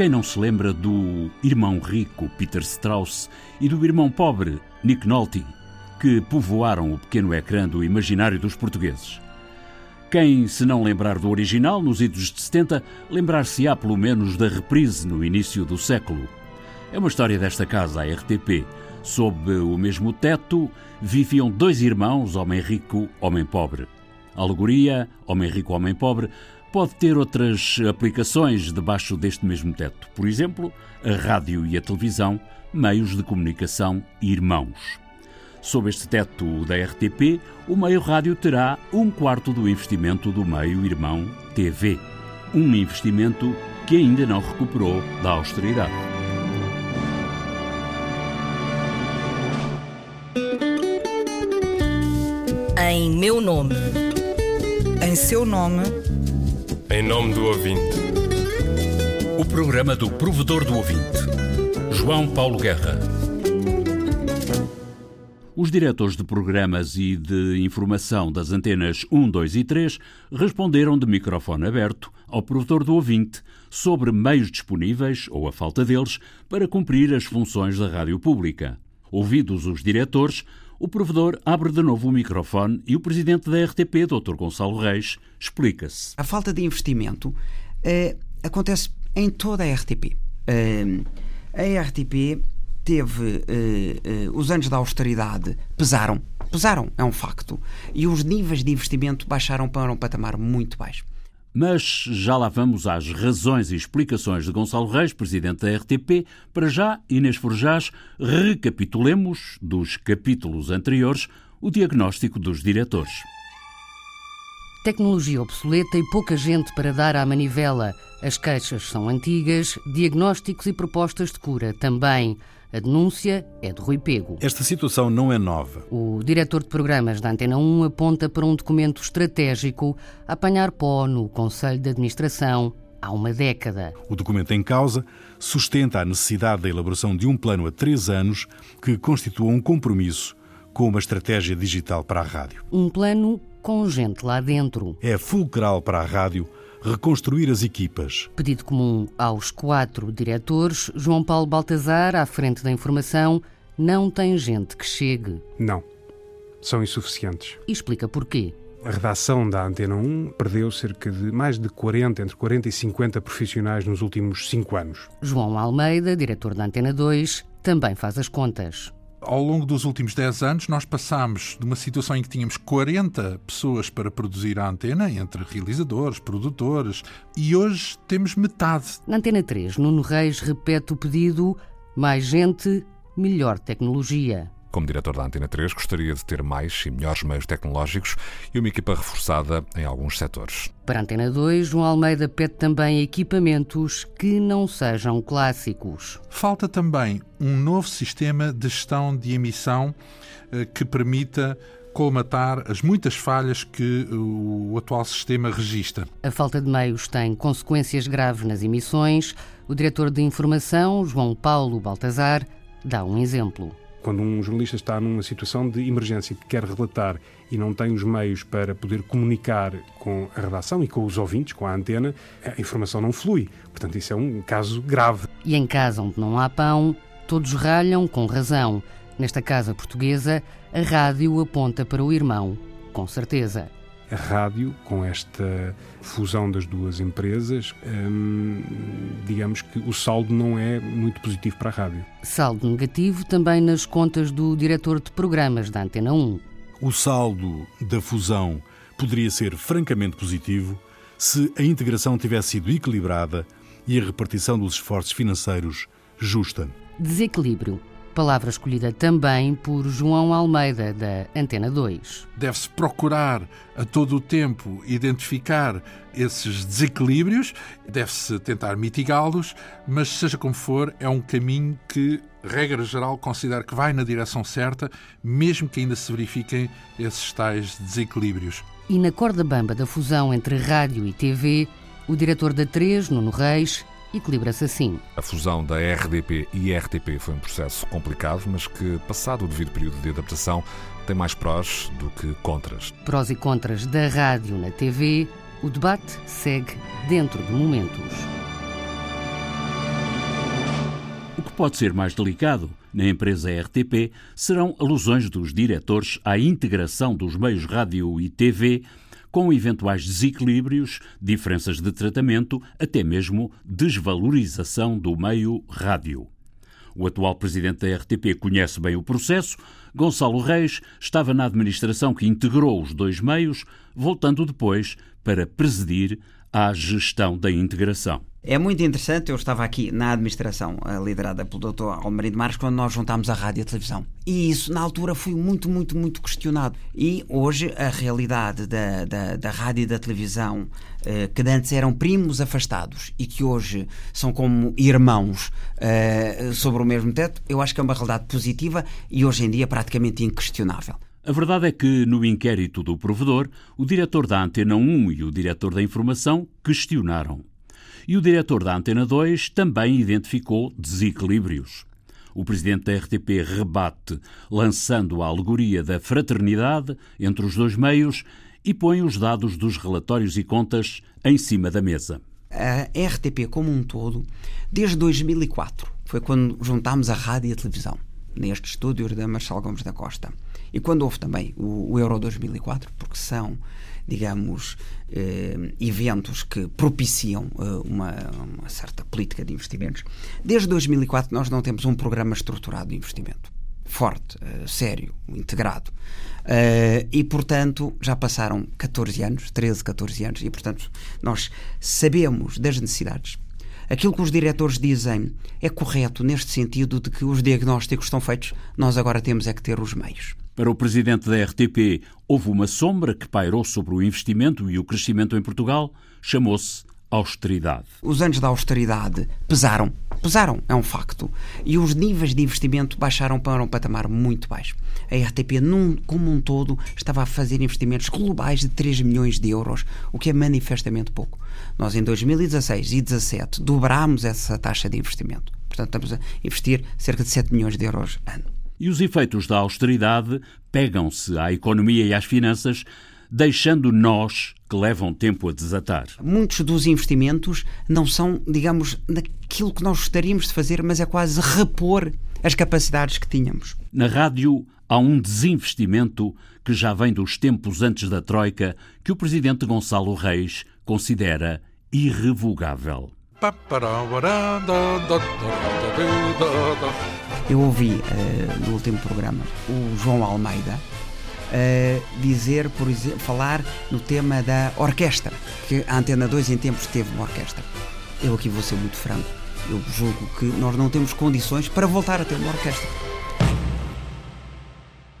Quem não se lembra do irmão rico Peter Strauss e do irmão pobre Nick Nolte, que povoaram o pequeno ecrã do imaginário dos portugueses? Quem, se não lembrar do original, nos idos de 70, lembrar-se-á pelo menos da reprise no início do século. É uma história desta casa, a RTP. Sob o mesmo teto viviam dois irmãos, homem rico, homem pobre. Alegoria, homem rico, homem pobre, pode ter outras aplicações debaixo deste mesmo teto. Por exemplo, a rádio e a televisão, meios de comunicação irmãos. Sob este teto da RTP, o meio rádio terá um quarto do investimento do meio irmão TV. Um investimento que ainda não recuperou da austeridade. Em meu nome. Em seu nome. Em nome do ouvinte. O programa do provedor do ouvinte, João Paulo Guerra. Os diretores de programas e de informação das antenas 1, 2 e 3 responderam de microfone aberto ao provedor do ouvinte sobre meios disponíveis, ou a falta deles, para cumprir as funções da rádio pública. Ouvidos os diretores, o provedor abre de novo o microfone e o presidente da RTP, Dr. Gonçalo Reis, explica-se. A falta de investimento eh, acontece em toda a RTP. Eh, a RTP teve eh, os anos da austeridade pesaram, pesaram, é um facto, e os níveis de investimento baixaram para um patamar muito baixo. Mas já lá vamos às razões e explicações de Gonçalo Reis, presidente da RTP. Para já, Inês Forjás, recapitulemos dos capítulos anteriores o diagnóstico dos diretores. Tecnologia obsoleta e pouca gente para dar à manivela. As queixas são antigas, diagnósticos e propostas de cura também. A denúncia é de Rui Pego. Esta situação não é nova. O diretor de programas da Antena 1 aponta para um documento estratégico a apanhar pó no Conselho de Administração há uma década. O documento em causa sustenta a necessidade da elaboração de um plano a três anos que constitua um compromisso com uma estratégia digital para a rádio. Um plano com gente lá dentro. É fulcral para a rádio reconstruir as equipas. Pedido comum aos quatro diretores, João Paulo Baltazar, à frente da informação, não tem gente que chegue. Não. São insuficientes. E explica porquê. A redação da Antena 1 perdeu cerca de mais de 40, entre 40 e 50 profissionais nos últimos cinco anos. João Almeida, diretor da Antena 2, também faz as contas. Ao longo dos últimos 10 anos, nós passámos de uma situação em que tínhamos 40 pessoas para produzir a antena, entre realizadores, produtores, e hoje temos metade. Na Antena 3, Nuno Reis repete o pedido: mais gente, melhor tecnologia. Como diretor da Antena 3, gostaria de ter mais e melhores meios tecnológicos e uma equipa reforçada em alguns setores. Para a Antena 2, João Almeida pede também equipamentos que não sejam clássicos. Falta também um novo sistema de gestão de emissão eh, que permita colmatar as muitas falhas que o atual sistema registra. A falta de meios tem consequências graves nas emissões. O diretor de informação, João Paulo Baltazar, dá um exemplo. Quando um jornalista está numa situação de emergência que quer relatar e não tem os meios para poder comunicar com a redação e com os ouvintes, com a antena, a informação não flui. Portanto, isso é um caso grave. E em casa onde não há pão, todos ralham com razão. Nesta casa portuguesa, a rádio aponta para o irmão, com certeza a rádio, com esta fusão das duas empresas, hum, digamos que o saldo não é muito positivo para a rádio. Saldo negativo também nas contas do diretor de programas da Antena 1. O saldo da fusão poderia ser francamente positivo se a integração tivesse sido equilibrada e a repartição dos esforços financeiros justa. Desequilíbrio palavra escolhida também por João Almeida, da Antena 2. Deve-se procurar a todo o tempo identificar esses desequilíbrios, deve-se tentar mitigá-los, mas seja como for, é um caminho que, regra geral, considero que vai na direção certa, mesmo que ainda se verifiquem esses tais desequilíbrios. E na corda bamba da fusão entre rádio e TV, o diretor da 3, Nuno Reis, equilibra-se assim. A fusão da RDP e RTP foi um processo complicado, mas que, passado o devido período de adaptação, tem mais prós do que contras. Prós e contras da rádio na TV, o debate segue dentro de momentos. O que pode ser mais delicado na empresa RTP serão alusões dos diretores à integração dos meios rádio e TV com eventuais desequilíbrios, diferenças de tratamento, até mesmo desvalorização do meio rádio. O atual presidente da RTP conhece bem o processo. Gonçalo Reis estava na administração que integrou os dois meios, voltando depois para presidir à gestão da integração. É muito interessante, eu estava aqui na administração eh, liderada pelo Dr. Almarido Marques quando nós juntámos a rádio e a televisão. E isso, na altura, foi muito, muito, muito questionado. E hoje, a realidade da, da, da rádio e da televisão, eh, que antes eram primos afastados e que hoje são como irmãos eh, sobre o mesmo teto, eu acho que é uma realidade positiva e hoje em dia praticamente inquestionável. A verdade é que, no inquérito do provedor, o diretor da Antena 1 e o diretor da Informação questionaram e o diretor da Antena 2 também identificou desequilíbrios. O presidente da RTP rebate, lançando a alegoria da fraternidade entre os dois meios e põe os dados dos relatórios e contas em cima da mesa. A RTP como um todo, desde 2004, foi quando juntámos a rádio e a televisão, neste estúdio da Marcelo Gomes da Costa. E quando houve também o, Euro 2004, porque são digamos, eh, eventos que propiciam eh, uma, uma, certa política de investimentos. Desde 2004 nós não temos um programa estruturado de investimento. Forte, eh, sério, integrado. Uh, e, portanto, já passaram 14 anos, 13, 14 anos, e, portanto, nós sabemos das necessidades. Aquilo que os diretores dizem é correto neste sentido de que os diagnósticos estão feitos, nós agora temos é que ter os meios. Para o presidente da RTP, houve uma sombra que pairou sobre o investimento e o crescimento em Portugal, chamou-se austeridade. Os anos da austeridade pesaram, pesaram, é um facto. E os níveis de investimento baixaram para um patamar muito baixo. A RTP, num, como um todo, estava a fazer investimentos globais de 3 milhões de euros, o que é manifestamente pouco. Nós, em 2016 e 2017, dobrámos essa taxa de investimento. Portanto, estamos a investir cerca de 7 milhões de euros ano. E os efeitos da austeridade pegam-se à economia e às finanças, deixando nós que levam tempo a desatar. Muitos dos investimentos não são, digamos, naquilo que nós gostaríamos de fazer, mas é quase repor as capacidades que tínhamos. Na rádio há um desinvestimento que já vem dos tempos antes da Troika, que o presidente Gonçalo Reis considera irrevogável. Eu ouvi uh, no último programa o João Almeida uh, dizer, por exemplo, falar no tema da orquestra, que a Antena 2 em tempos teve uma orquestra. Eu aqui vou ser muito franco. Eu julgo que nós não temos condições para voltar a ter uma orquestra.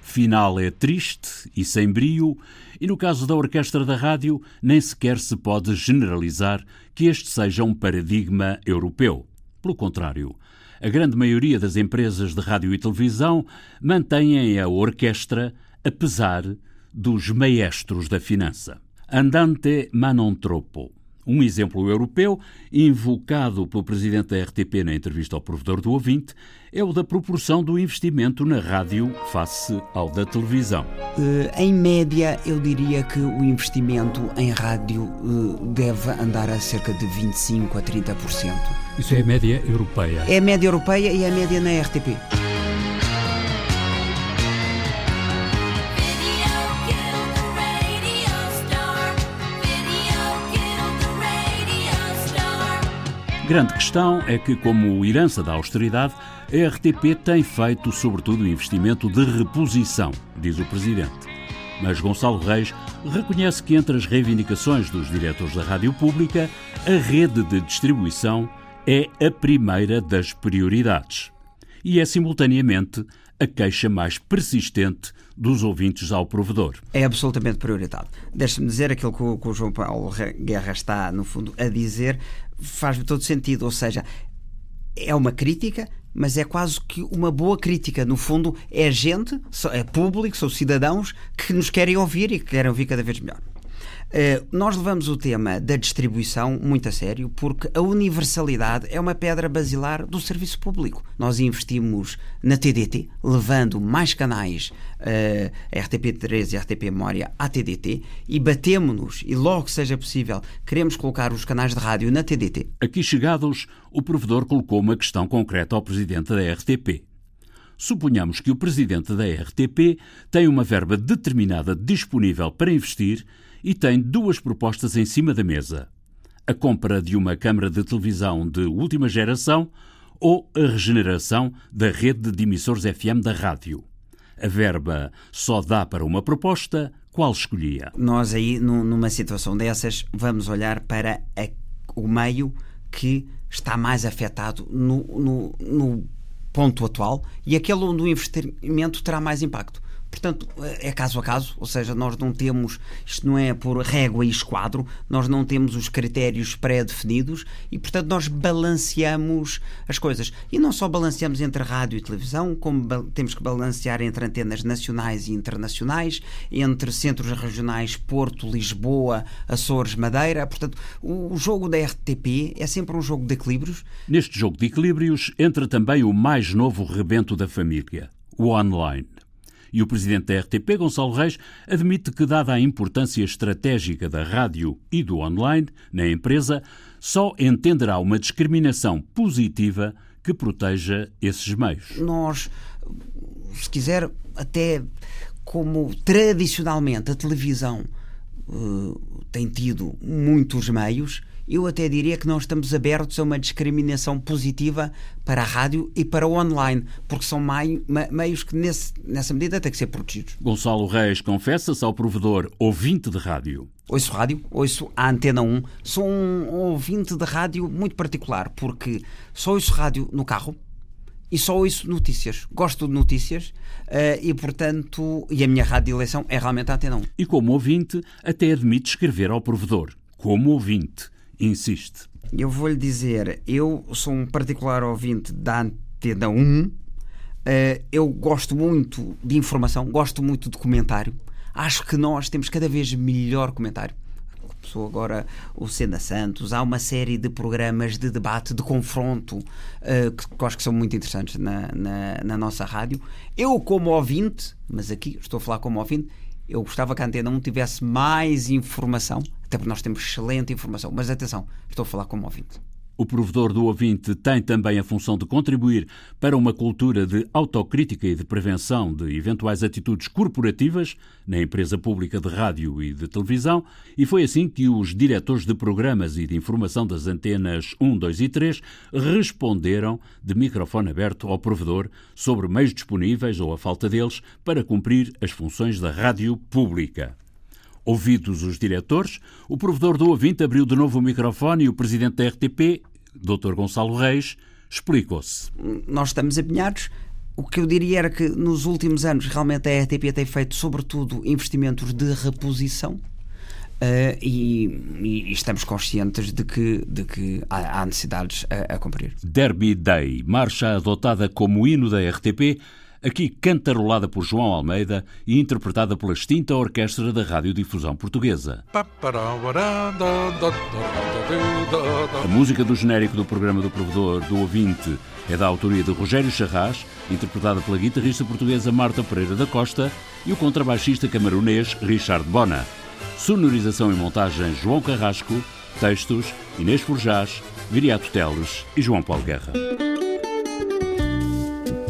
Final é triste e sem brio, e no caso da orquestra da rádio, nem sequer se pode generalizar que este seja um paradigma europeu. Pelo contrário, a grande maioria das empresas de rádio e televisão mantêm a orquestra apesar dos maestros da finança. Andante ma non troppo. Um exemplo europeu, invocado pelo presidente da RTP na entrevista ao provedor do ouvinte, é o da proporção do investimento na rádio face ao da televisão. Uh, em média, eu diria que o investimento em rádio uh, deve andar a cerca de 25% a 30%. Isso é a média europeia? É a média europeia e é a média na RTP. Grande questão é que, como herança da austeridade, a RTP tem feito, sobretudo, investimento de reposição, diz o Presidente. Mas Gonçalo Reis reconhece que, entre as reivindicações dos diretores da rádio pública, a rede de distribuição é a primeira das prioridades. E é, simultaneamente, a queixa mais persistente dos ouvintes ao provedor. É absolutamente prioridade. Deixe-me dizer aquilo que o, que o João Paulo Guerra está, no fundo, a dizer, faz todo sentido. Ou seja, é uma crítica, mas é quase que uma boa crítica. No fundo, é gente, é público, são cidadãos que nos querem ouvir e que querem ouvir cada vez melhor. Uh, nós levamos o tema da distribuição muito a sério porque a universalidade é uma pedra basilar do serviço público. Nós investimos na TDT, levando mais canais, uh, RTP3 e RTP Memória, à TDT e batemos-nos, e logo que seja possível, queremos colocar os canais de rádio na TDT. Aqui chegados, o provedor colocou uma questão concreta ao presidente da RTP. Suponhamos que o presidente da RTP tem uma verba determinada disponível para investir e tem duas propostas em cima da mesa: a compra de uma câmara de televisão de última geração ou a regeneração da rede de emissores FM da rádio. A verba só dá para uma proposta, qual escolhia? Nós aí, numa situação dessas, vamos olhar para a, o meio que está mais afetado no, no, no ponto atual e aquele onde o investimento terá mais impacto. Portanto, é caso a caso, ou seja, nós não temos, isto não é por régua e esquadro, nós não temos os critérios pré-definidos e, portanto, nós balanceamos as coisas. E não só balanceamos entre rádio e televisão, como temos que balancear entre antenas nacionais e internacionais, entre centros regionais Porto, Lisboa, Açores, Madeira. Portanto, o jogo da RTP é sempre um jogo de equilíbrios. Neste jogo de equilíbrios entra também o mais novo rebento da família, o online. E o presidente da RTP, Gonçalo Reis, admite que, dada a importância estratégica da rádio e do online na empresa, só entenderá uma discriminação positiva que proteja esses meios. Nós, se quiser, até como tradicionalmente a televisão uh, tem tido muitos meios, eu até diria que nós estamos abertos a uma discriminação positiva para a rádio e para o online, porque são meios que, nesse, nessa medida, têm que ser protegidos. Gonçalo Reis confessa-se ao provedor ouvinte de rádio. Ouço rádio, ouço a Antena 1. Sou um ouvinte de rádio muito particular, porque só ouço rádio no carro, e só ouço notícias. Gosto de notícias uh, e, portanto, e a minha rádio de eleição é realmente a Antena 1. E como ouvinte, até admite escrever ao provedor. Como ouvinte insiste? Eu vou-lhe dizer, eu sou um particular ouvinte da Antena 1. Eh, eu gosto muito de informação, gosto muito de comentário. Acho que nós temos cada vez melhor comentário. Começou agora o Senda Santos, há uma série de programas de debate, de confronto, uh, que, que acho que são muito interessantes na, na, na nossa rádio. Eu, como ouvinte, mas aqui estou a falar como ouvinte, eu gostava que a Antena 1 tivesse mais informação, até porque nós temos excelente informação. Mas atenção, estou a falar como ouvinte. O provedor do ouvinte tem também a função de contribuir para uma cultura de autocrítica e de prevenção de eventuais atitudes corporativas na empresa pública de rádio e de televisão, e foi assim que os diretores de programas e de informação das antenas 1, 2 e 3 responderam de microfone aberto ao provedor sobre meios disponíveis ou a falta deles para cumprir as funções da rádio pública. Ouvidos os diretores, o provedor do ouvinte abriu de novo o microfone e o presidente da RTP Dr. Gonçalo Reis explicou-se. Nós estamos empenhados. O que eu diria era que nos últimos anos realmente a RTP tem feito, sobretudo, investimentos de reposição. Uh, e, e, estamos conscientes de que, de que há, há necessidades a, a cumprir. Derby Day, marcha adotada como hino da RTP, aqui cantarolada por João Almeida e interpretada pela extinta Orquestra da Radiodifusão Portuguesa. A música do genérico do programa do provedor do ouvinte é da autoria de Rogério Charras, interpretada pela guitarrista portuguesa Marta Pereira da Costa e o contrabaixista camarunês Richard Bona. Sonorização e montagem João Carrasco, textos Inês Forjás, Viriato Teles e João Paulo Guerra.